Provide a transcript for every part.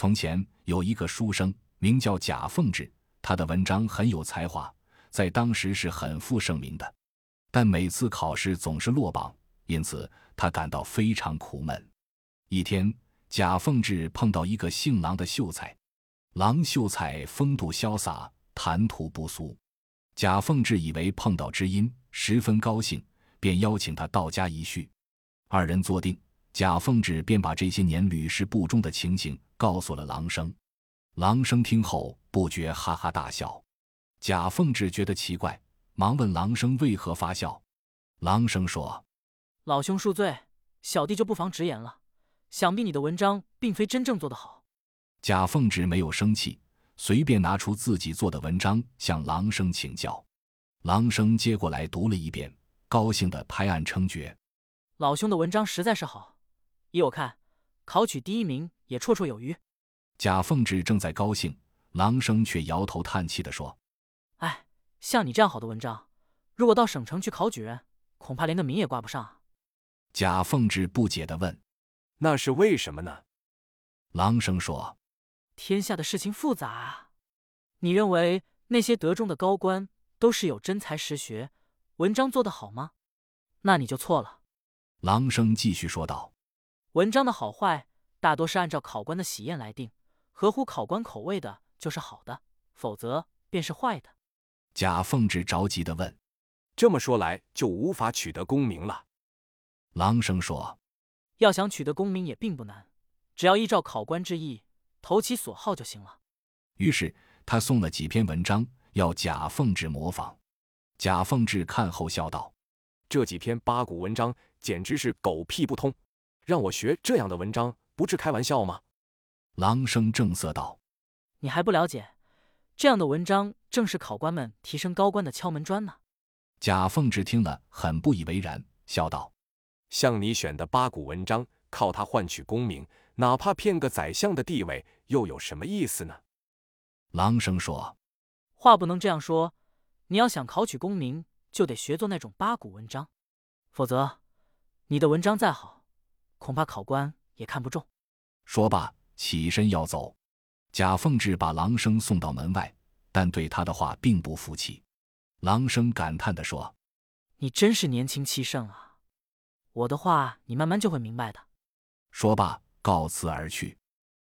从前有一个书生，名叫贾凤志，他的文章很有才华，在当时是很负盛名的。但每次考试总是落榜，因此他感到非常苦闷。一天，贾凤志碰到一个姓郎的秀才，郎秀才风度潇洒，谈吐不俗。贾凤志以为碰到知音，十分高兴，便邀请他到家一叙。二人坐定，贾凤志便把这些年屡试不中的情形告诉了郎生。郎生听后不觉哈哈大笑。贾凤志觉得奇怪。忙问郎生为何发笑，郎生说：“老兄恕罪，小弟就不妨直言了。想必你的文章并非真正做得好。”贾凤志没有生气，随便拿出自己做的文章向郎生请教。郎生接过来读了一遍，高兴的拍案称绝：“老兄的文章实在是好，依我看，考取第一名也绰绰有余。”贾凤志正在高兴，郎生却摇头叹气的说：“哎。”像你这样好的文章，如果到省城去考举人，恐怕连个名也挂不上。贾凤志不解的问：“那是为什么呢？”郎生说：“天下的事情复杂啊。你认为那些得中的高官都是有真才实学，文章做得好吗？那你就错了。”郎生继续说道：“文章的好坏大多是按照考官的喜宴来定，合乎考官口味的就是好的，否则便是坏的。”贾凤志着急的问：“这么说来，就无法取得功名了？”郎生说：“要想取得功名也并不难，只要依照考官之意，投其所好就行了。”于是他送了几篇文章要贾凤志模仿。贾凤志看后笑道：“这几篇八股文章简直是狗屁不通，让我学这样的文章，不是开玩笑吗？”郎生正色道：“你还不了解。”这样的文章正是考官们提升高官的敲门砖呢。贾凤志听了很不以为然，笑道：“像你选的八股文章，靠它换取功名，哪怕骗个宰相的地位，又有什么意思呢？”郎生说：“话不能这样说，你要想考取功名，就得学做那种八股文章，否则，你的文章再好，恐怕考官也看不中。”说罢，起身要走。贾凤志把郎生送到门外，但对他的话并不服气。郎生感叹地说：“你真是年轻气盛啊！我的话你慢慢就会明白的。”说罢，告辞而去。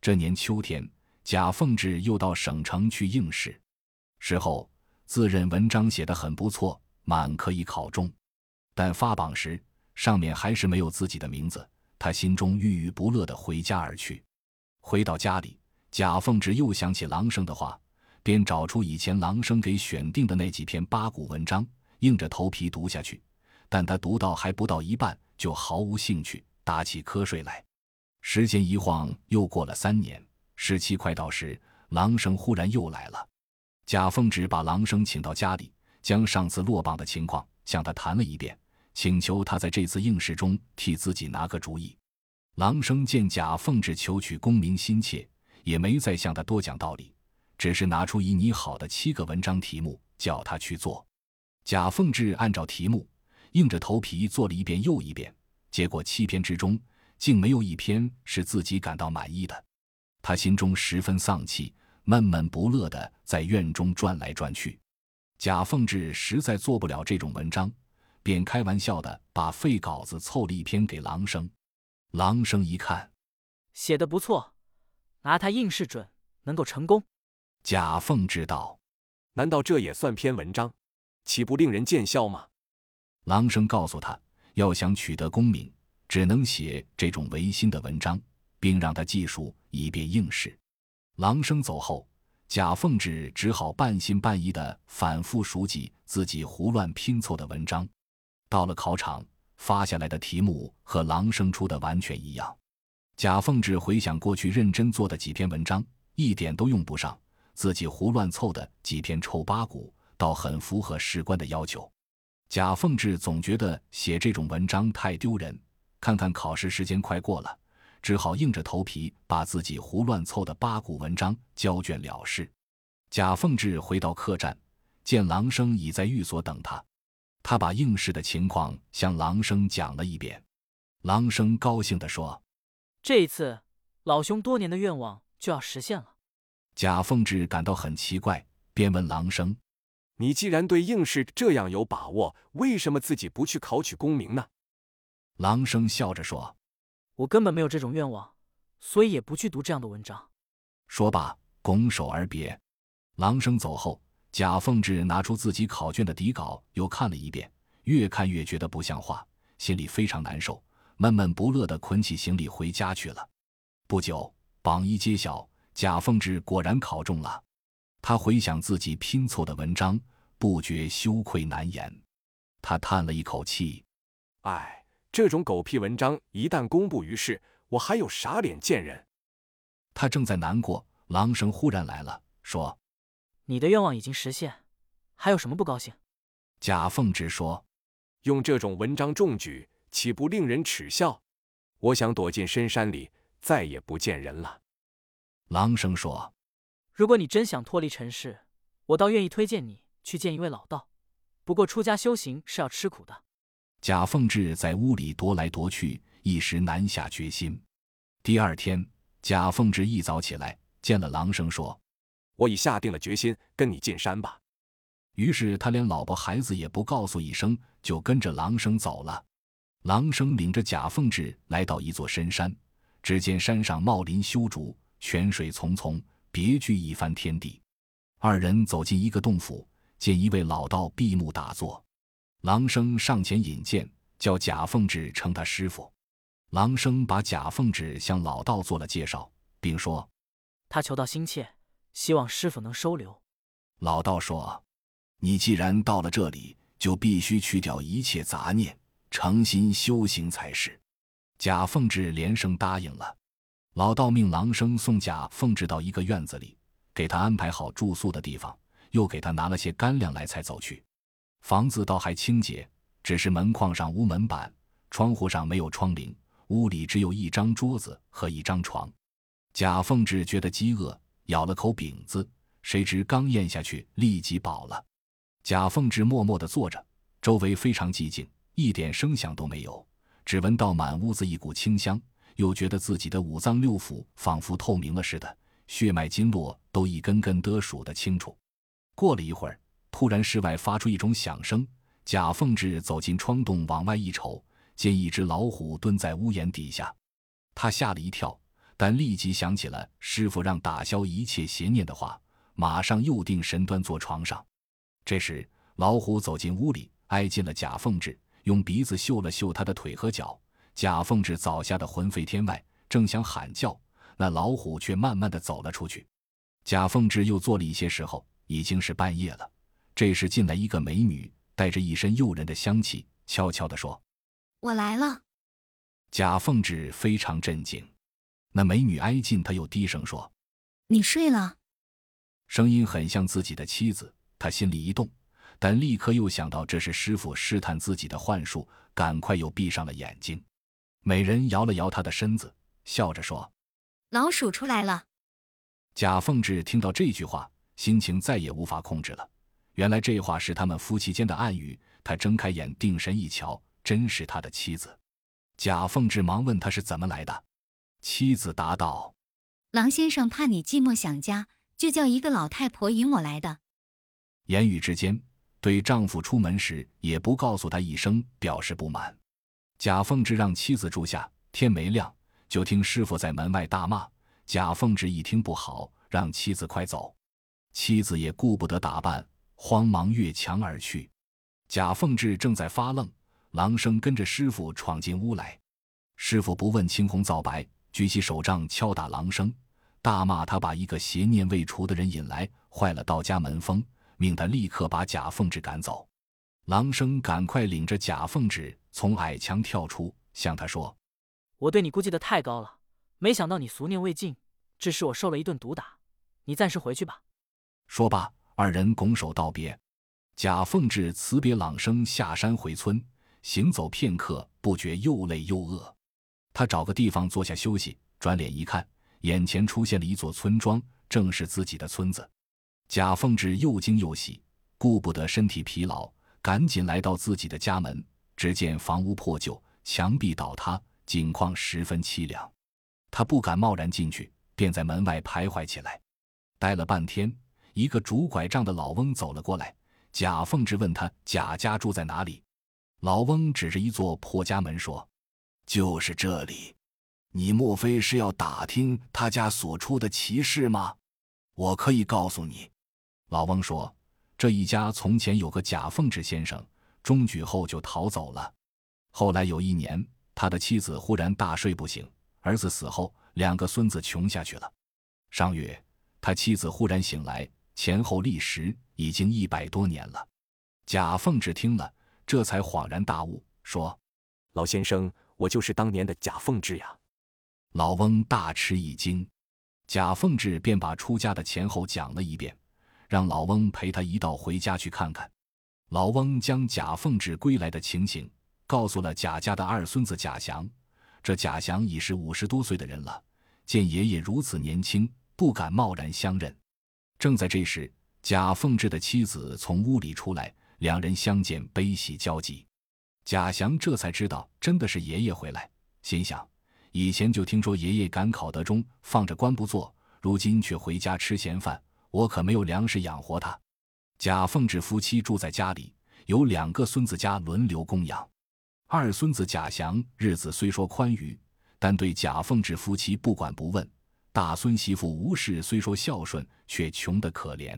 这年秋天，贾凤志又到省城去应试，事后自认文章写得很不错，满可以考中，但发榜时上面还是没有自己的名字，他心中郁郁不乐地回家而去。回到家里。贾凤志又想起郎生的话，便找出以前郎生给选定的那几篇八股文章，硬着头皮读下去。但他读到还不到一半，就毫无兴趣，打起瞌睡来。时间一晃又过了三年，试期快到时，郎生忽然又来了。贾凤志把郎生请到家里，将上次落榜的情况向他谈了一遍，请求他在这次应试中替自己拿个主意。郎生见贾凤志求取功名心切。也没再向他多讲道理，只是拿出已拟好的七个文章题目，叫他去做。贾凤志按照题目，硬着头皮做了一遍又一遍，结果七篇之中，竟没有一篇是自己感到满意的。他心中十分丧气，闷闷不乐的在院中转来转去。贾凤志实在做不了这种文章，便开玩笑的把废稿子凑了一篇给郎生。郎生一看，写的不错。拿他应试准能够成功。贾凤知道，难道这也算篇文章？岂不令人见笑吗？郎生告诉他，要想取得功名，只能写这种违心的文章，并让他记述，以便应试。郎生走后，贾凤志只好半信半疑的反复熟记自己胡乱拼凑的文章。到了考场，发下来的题目和郎生出的完全一样。贾凤志回想过去认真做的几篇文章，一点都用不上；自己胡乱凑的几篇臭八股，倒很符合士官的要求。贾凤志总觉得写这种文章太丢人，看看考试时间快过了，只好硬着头皮把自己胡乱凑的八股文章交卷了事。贾凤志回到客栈，见郎生已在寓所等他，他把应试的情况向郎生讲了一遍。郎生高兴地说。这一次，老兄多年的愿望就要实现了。贾凤志感到很奇怪，便问郎生：“你既然对应试这样有把握，为什么自己不去考取功名呢？”郎生笑着说：“我根本没有这种愿望，所以也不去读这样的文章。”说罢，拱手而别。郎生走后，贾凤志拿出自己考卷的底稿，又看了一遍，越看越觉得不像话，心里非常难受，闷闷不乐地捆起行李回家去了。不久，榜一揭晓，贾凤志果然考中了。他回想自己拼凑的文章，不觉羞愧难言。他叹了一口气：“唉。”这种狗屁文章一旦公布于世，我还有啥脸见人？他正在难过，狼生忽然来了，说：“你的愿望已经实现，还有什么不高兴？”贾凤之说：“用这种文章中举，岂不令人耻笑？我想躲进深山里，再也不见人了。”狼生说：“如果你真想脱离尘世，我倒愿意推荐你去见一位老道。不过出家修行是要吃苦的。”贾凤志在屋里踱来踱去，一时难下决心。第二天，贾凤志一早起来，见了狼生，说：“我已下定了决心，跟你进山吧。”于是他连老婆孩子也不告诉一声，就跟着狼生走了。狼生领着贾凤志来到一座深山，只见山上茂林修竹，泉水淙淙，别具一番天地。二人走进一个洞府，见一位老道闭目打坐。狼生上前引荐，叫贾凤志称他师傅。狼生把贾凤志向老道做了介绍，并说：“他求道心切，希望师傅能收留。”老道说：“你既然到了这里，就必须去掉一切杂念，诚心修行才是。”贾凤志连声答应了。老道命郎生送贾凤志到一个院子里，给他安排好住宿的地方，又给他拿了些干粮来，才走去。房子倒还清洁，只是门框上无门板，窗户上没有窗棂，屋里只有一张桌子和一张床。贾凤志觉得饥饿，咬了口饼子，谁知刚咽下去，立即饱了。贾凤志默默地坐着，周围非常寂静，一点声响都没有，只闻到满屋子一股清香，又觉得自己的五脏六腑仿佛透明了似的，血脉经络都一根根得数得清楚。过了一会儿。突然，室外发出一种响声。贾凤志走进窗洞，往外一瞅，见一只老虎蹲在屋檐底下。他吓了一跳，但立即想起了师傅让打消一切邪念的话，马上又定神端坐床上。这时，老虎走进屋里，挨近了贾凤志，用鼻子嗅了嗅他的腿和脚。贾凤志早吓得魂飞天外，正想喊叫，那老虎却慢慢的走了出去。贾凤志又坐了一些时候，已经是半夜了。这时进来一个美女，带着一身诱人的香气，悄悄地说：“我来了。”贾凤志非常震惊。那美女挨近，他又低声说：“你睡了。”声音很像自己的妻子，他心里一动，但立刻又想到这是师傅试探自己的幻术，赶快又闭上了眼睛。美人摇了摇他的身子，笑着说：“老鼠出来了。”贾凤志听到这句话，心情再也无法控制了。原来这话是他们夫妻间的暗语。他睁开眼，定神一瞧，真是他的妻子。贾凤志忙问他是怎么来的。妻子答道：“郎先生怕你寂寞想家，就叫一个老太婆引我来的。”言语之间，对丈夫出门时也不告诉他一声，表示不满。贾凤志让妻子住下，天没亮就听师傅在门外大骂。贾凤志一听不好，让妻子快走。妻子也顾不得打扮。慌忙越墙而去，贾凤志正在发愣，狼生跟着师傅闯进屋来。师傅不问青红皂白，举起手杖敲打狼生，大骂他把一个邪念未除的人引来，坏了道家门风，命他立刻把贾凤志赶走。狼生赶快领着贾凤志从矮墙跳出，向他说：“我对你估计的太高了，没想到你俗念未尽，致使我受了一顿毒打。你暂时回去吧。”说罢。二人拱手道别，贾凤志辞别朗生，下山回村。行走片刻，不觉又累又饿，他找个地方坐下休息。转脸一看，眼前出现了一座村庄，正是自己的村子。贾凤志又惊又喜，顾不得身体疲劳，赶紧来到自己的家门。只见房屋破旧，墙壁倒塌，景况十分凄凉。他不敢贸然进去，便在门外徘徊起来。待了半天，一个拄拐杖的老翁走了过来。贾凤志问他：“贾家住在哪里？”老翁指着一座破家门说：“就是这里。你莫非是要打听他家所出的奇事吗？我可以告诉你。”老翁说：“这一家从前有个贾凤志先生，中举后就逃走了。后来有一年，他的妻子忽然大睡不醒，儿子死后，两个孙子穷下去了。上月，他妻子忽然醒来，前后历时。”已经一百多年了，贾凤志听了，这才恍然大悟，说：“老先生，我就是当年的贾凤志呀。”老翁大吃一惊，贾凤志便把出家的前后讲了一遍，让老翁陪他一道回家去看看。老翁将贾凤志归来的情形告诉了贾家的二孙子贾祥，这贾祥已是五十多岁的人了，见爷爷如此年轻，不敢贸然相认。正在这时。贾凤志的妻子从屋里出来，两人相见，悲喜交集。贾祥这才知道，真的是爷爷回来，心想：以前就听说爷爷赶考得中，放着官不做，如今却回家吃闲饭，我可没有粮食养活他。贾凤志夫妻住在家里，有两个孙子家轮流供养。二孙子贾祥日子虽说宽裕，但对贾凤志夫妻不管不问；大孙媳妇吴氏虽说孝顺，却穷得可怜。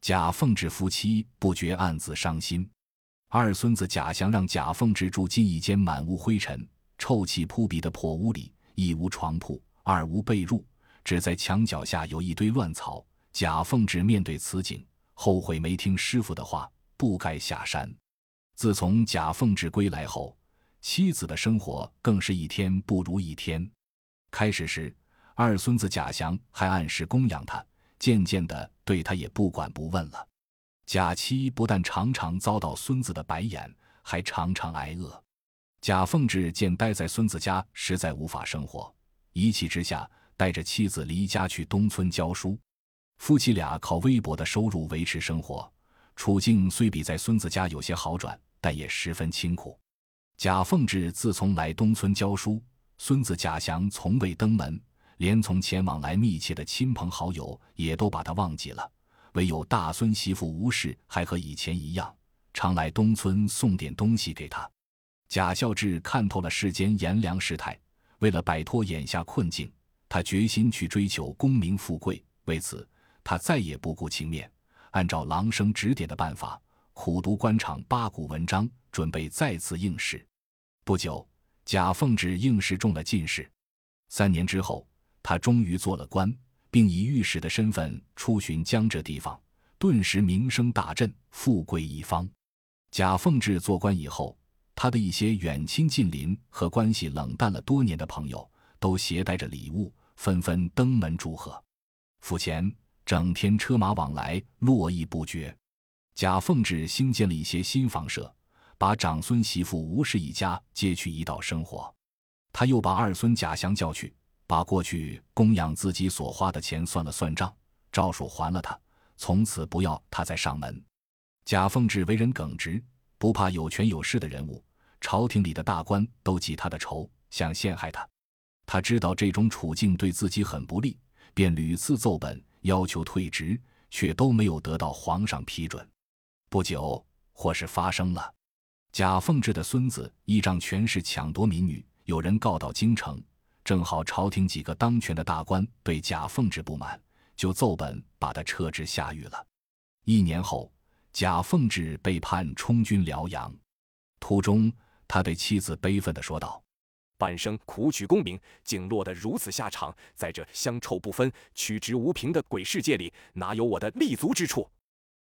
贾凤志夫妻不觉暗自伤心。二孙子贾祥让贾凤志住进一间满屋灰尘、臭气扑鼻的破屋里，一无床铺，二无被褥，只在墙角下有一堆乱草。贾凤志面对此景，后悔没听师傅的话，不该下山。自从贾凤志归来后，妻子的生活更是一天不如一天。开始时，二孙子贾祥还按时供养他。渐渐的，对他也不管不问了。贾妻不但常常遭到孙子的白眼，还常常挨饿。贾凤志见待在孙子家实在无法生活，一气之下带着妻子离家去东村教书。夫妻俩靠微薄的收入维持生活，处境虽比在孙子家有些好转，但也十分清苦。贾凤志自从来东村教书，孙子贾祥从未登门。连从前往来密切的亲朋好友也都把他忘记了，唯有大孙媳妇吴氏还和以前一样，常来东村送点东西给他。贾孝志看透了世间炎凉世态，为了摆脱眼下困境，他决心去追求功名富贵。为此，他再也不顾情面，按照郎生指点的办法，苦读官场八股文章，准备再次应试。不久，贾凤旨应试中了进士。三年之后。他终于做了官，并以御史的身份出巡江浙地方，顿时名声大振，富贵一方。贾凤志做官以后，他的一些远亲近邻和关系冷淡了多年的朋友，都携带着礼物，纷纷登门祝贺。府前整天车马往来，络绎不绝。贾凤志兴建了一些新房舍，把长孙媳妇吴氏一家接去一道生活。他又把二孙贾祥叫去。把过去供养自己所花的钱算了算账，照数还了他，从此不要他再上门。贾凤志为人耿直，不怕有权有势的人物，朝廷里的大官都记他的仇，想陷害他。他知道这种处境对自己很不利，便屡次奏本要求退职，却都没有得到皇上批准。不久，祸事发生了，贾凤志的孙子依仗权势抢夺民女，有人告到京城。正好朝廷几个当权的大官对贾凤志不满，就奏本把他撤职下狱了。一年后，贾凤志被判充军辽阳，途中他对妻子悲愤地说道：“半生苦取功名，竟落得如此下场，在这香臭不分、曲直无凭的鬼世界里，哪有我的立足之处？”